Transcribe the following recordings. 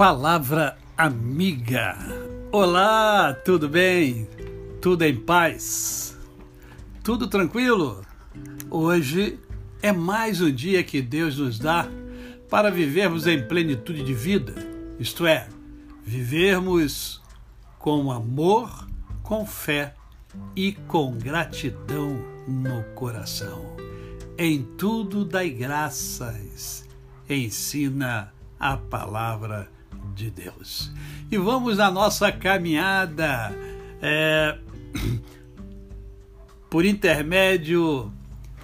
Palavra amiga. Olá, tudo bem? Tudo em paz? Tudo tranquilo? Hoje é mais um dia que Deus nos dá para vivermos em plenitude de vida, isto é, vivermos com amor, com fé e com gratidão no coração. Em tudo dai graças, ensina a palavra de Deus. E vamos na nossa caminhada é, por intermédio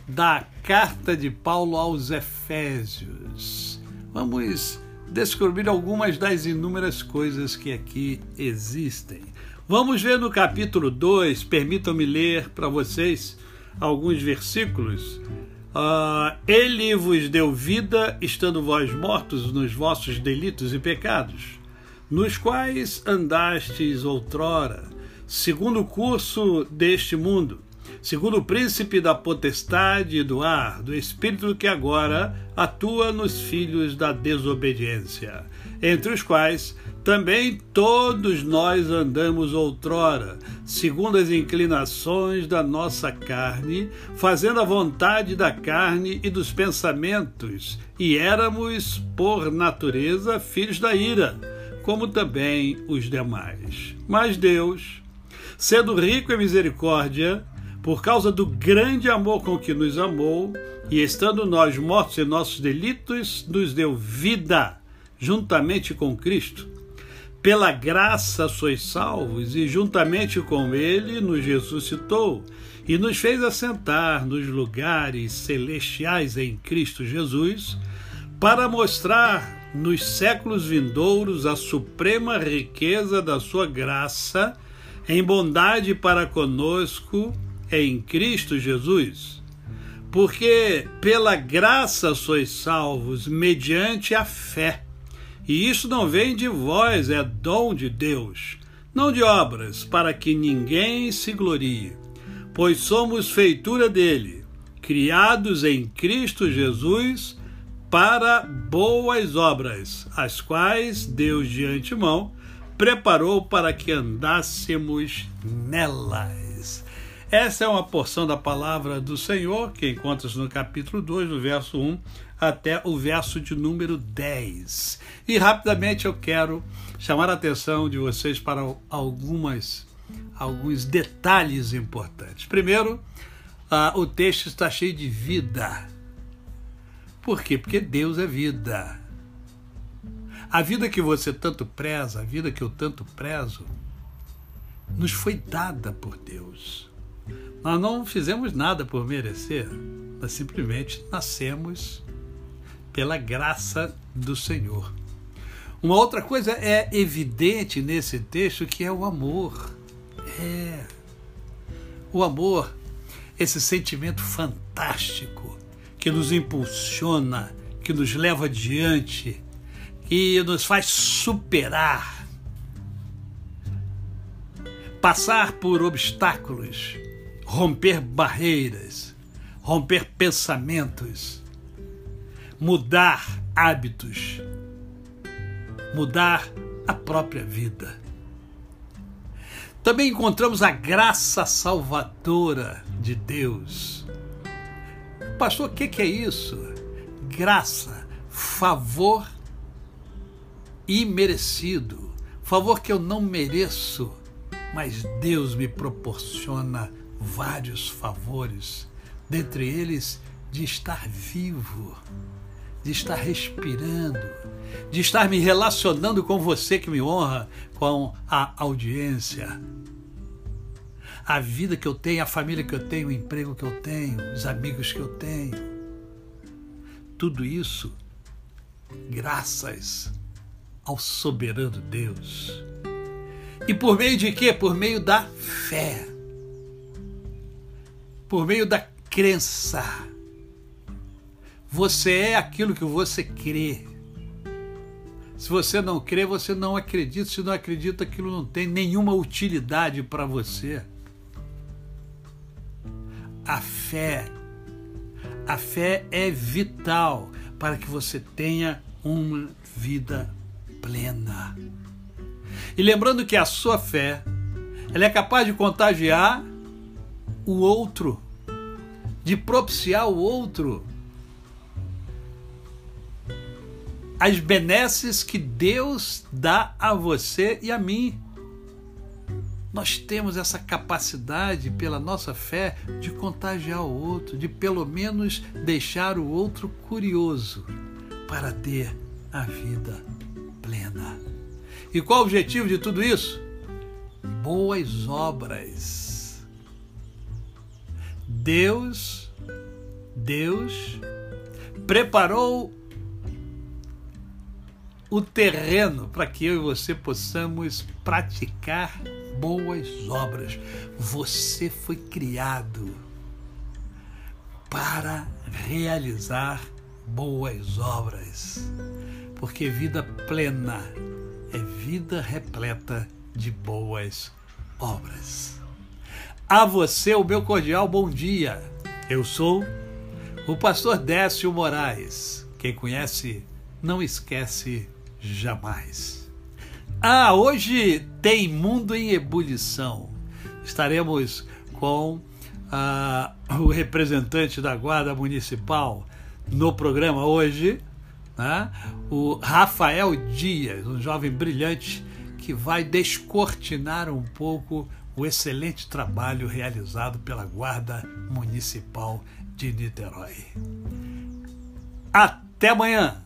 da carta de Paulo aos Efésios. Vamos descobrir algumas das inúmeras coisas que aqui existem. Vamos ver no capítulo 2, permitam-me ler para vocês alguns versículos. Uh, ele vos deu vida, estando vós mortos nos vossos delitos e pecados, nos quais andastes outrora, segundo o curso deste mundo segundo o príncipe da potestade do ar, do espírito que agora atua nos filhos da desobediência, entre os quais também todos nós andamos outrora, segundo as inclinações da nossa carne, fazendo a vontade da carne e dos pensamentos, e éramos, por natureza, filhos da ira, como também os demais. Mas Deus, sendo rico em misericórdia, por causa do grande amor com que nos amou, e estando nós mortos em nossos delitos, nos deu vida juntamente com Cristo. Pela graça sois salvos, e juntamente com Ele nos ressuscitou e nos fez assentar nos lugares celestiais em Cristo Jesus, para mostrar nos séculos vindouros a suprema riqueza da Sua graça em bondade para conosco em Cristo Jesus, porque pela graça sois salvos mediante a fé. E isso não vem de vós, é dom de Deus, não de obras, para que ninguém se glorie, pois somos feitura dele, criados em Cristo Jesus para boas obras, as quais Deus de antemão preparou para que andássemos nelas. Essa é uma porção da palavra do Senhor que encontra-se no capítulo 2, do verso 1 até o verso de número 10. E rapidamente eu quero chamar a atenção de vocês para algumas alguns detalhes importantes. Primeiro, uh, o texto está cheio de vida. Por quê? Porque Deus é vida. A vida que você tanto preza, a vida que eu tanto prezo, nos foi dada por Deus. Nós não fizemos nada por merecer, nós simplesmente nascemos pela graça do Senhor. Uma outra coisa é evidente nesse texto que é o amor. É. O amor, esse sentimento fantástico que nos impulsiona, que nos leva adiante, que nos faz superar, passar por obstáculos, romper barreiras, romper pensamentos, mudar hábitos, mudar a própria vida. Também encontramos a graça salvadora de Deus. Pastor, o que, é isso? Graça, favor imerecido, favor que eu não mereço, mas Deus me proporciona vários favores, dentre eles de estar vivo, de estar respirando, de estar me relacionando com você que me honra, com a audiência. A vida que eu tenho, a família que eu tenho, o emprego que eu tenho, os amigos que eu tenho. Tudo isso graças ao soberano Deus. E por meio de quê? Por meio da fé por meio da crença. Você é aquilo que você crê. Se você não crê, você não acredita. Se não acredita, aquilo não tem nenhuma utilidade para você. A fé, a fé é vital para que você tenha uma vida plena. E lembrando que a sua fé, ela é capaz de contagiar o outro, de propiciar o outro as benesses que Deus dá a você e a mim. Nós temos essa capacidade, pela nossa fé, de contagiar o outro, de pelo menos deixar o outro curioso para ter a vida plena. E qual o objetivo de tudo isso? Boas obras. Deus, Deus preparou o terreno para que eu e você possamos praticar boas obras. Você foi criado para realizar boas obras, porque vida plena é vida repleta de boas obras. A você o meu cordial bom dia. Eu sou o pastor Décio Moraes. Quem conhece, não esquece jamais. Ah, hoje tem Mundo em Ebulição. Estaremos com ah, o representante da Guarda Municipal no programa hoje, né? o Rafael Dias, um jovem brilhante que vai descortinar um pouco o excelente trabalho realizado pela Guarda Municipal de Niterói. Até amanhã!